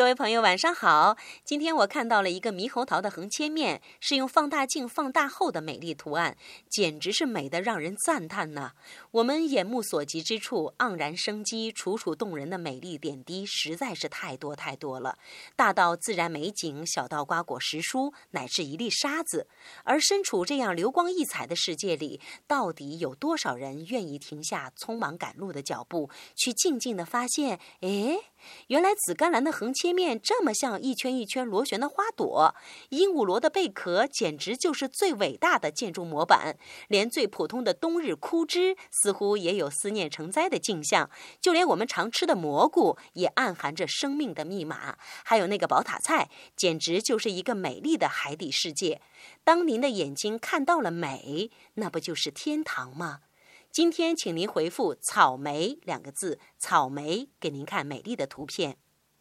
各位朋友，晚上好！今天我看到了一个猕猴桃的横切面，是用放大镜放大后的美丽图案，简直是美得让人赞叹呐！我们眼目所及之处，盎然生机、楚楚动人的美丽点滴实在是太多太多了，大到自然美景，小到瓜果实蔬，乃至一粒沙子。而身处这样流光溢彩的世界里，到底有多少人愿意停下匆忙赶路的脚步，去静静地发现？哎，原来紫甘蓝的横切。面这么像一圈一圈螺旋的花朵，鹦鹉螺的贝壳简直就是最伟大的建筑模板。连最普通的冬日枯枝，似乎也有思念成灾的镜像。就连我们常吃的蘑菇，也暗含着生命的密码。还有那个宝塔菜，简直就是一个美丽的海底世界。当您的眼睛看到了美，那不就是天堂吗？今天，请您回复“草莓”两个字，草莓给您看美丽的图片。